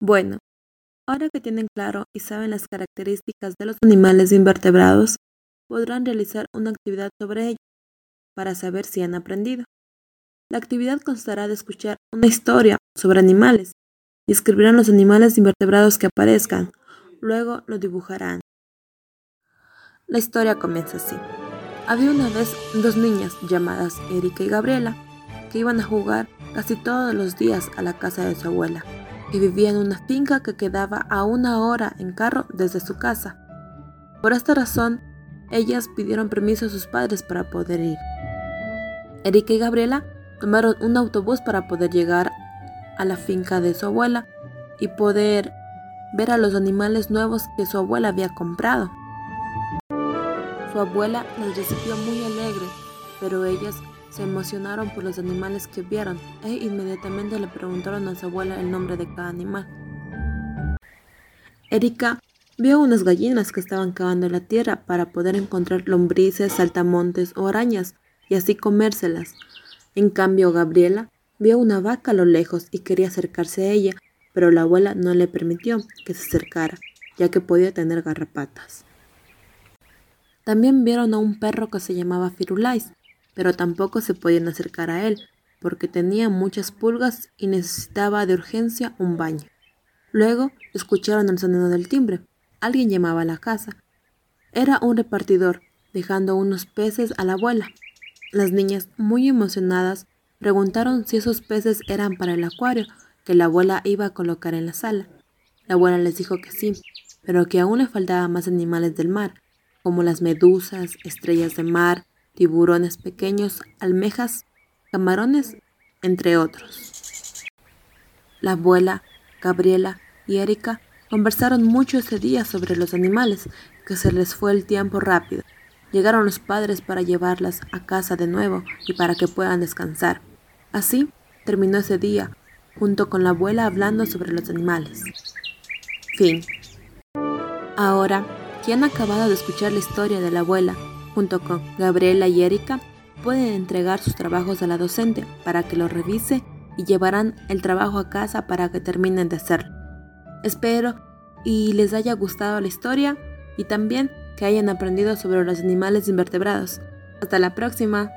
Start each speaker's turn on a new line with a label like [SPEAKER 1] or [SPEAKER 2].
[SPEAKER 1] Bueno, ahora que tienen claro y saben las características de los animales invertebrados, podrán realizar una actividad sobre ello para saber si han aprendido. La actividad constará de escuchar una historia sobre animales y escribirán los animales invertebrados que aparezcan. Luego lo dibujarán. La historia comienza así. Había una vez dos niñas llamadas Erika y Gabriela que iban a jugar casi todos los días a la casa de su abuela y vivían en una finca que quedaba a una hora en carro desde su casa. Por esta razón, ellas pidieron permiso a sus padres para poder ir. Erika y Gabriela tomaron un autobús para poder llegar a la finca de su abuela y poder ver a los animales nuevos que su abuela había comprado. Su abuela las recibió muy alegre, pero ellas se emocionaron por los animales que vieron e inmediatamente le preguntaron a su abuela el nombre de cada animal. Erika vio unas gallinas que estaban cavando la tierra para poder encontrar lombrices, saltamontes o arañas y así comérselas. En cambio, Gabriela vio una vaca a lo lejos y quería acercarse a ella, pero la abuela no le permitió que se acercara, ya que podía tener garrapatas. También vieron a un perro que se llamaba Firulais, pero tampoco se podían acercar a él, porque tenía muchas pulgas y necesitaba de urgencia un baño. Luego escucharon el sonido del timbre. Alguien llamaba a la casa. Era un repartidor, dejando unos peces a la abuela. Las niñas, muy emocionadas, preguntaron si esos peces eran para el acuario que la abuela iba a colocar en la sala. La abuela les dijo que sí, pero que aún le faltaban más animales del mar, como las medusas, estrellas de mar, tiburones pequeños, almejas, camarones, entre otros. La abuela, Gabriela y Erika conversaron mucho ese día sobre los animales, que se les fue el tiempo rápido. Llegaron los padres para llevarlas a casa de nuevo y para que puedan descansar. Así terminó ese día, junto con la abuela hablando sobre los animales. Fin. Ahora, que han acabado de escuchar la historia de la abuela, con Gabriela y Erika, pueden entregar sus trabajos a la docente para que los revise y llevarán el trabajo a casa para que terminen de hacerlo. Espero y les haya gustado la historia y también que hayan aprendido sobre los animales invertebrados. Hasta la próxima.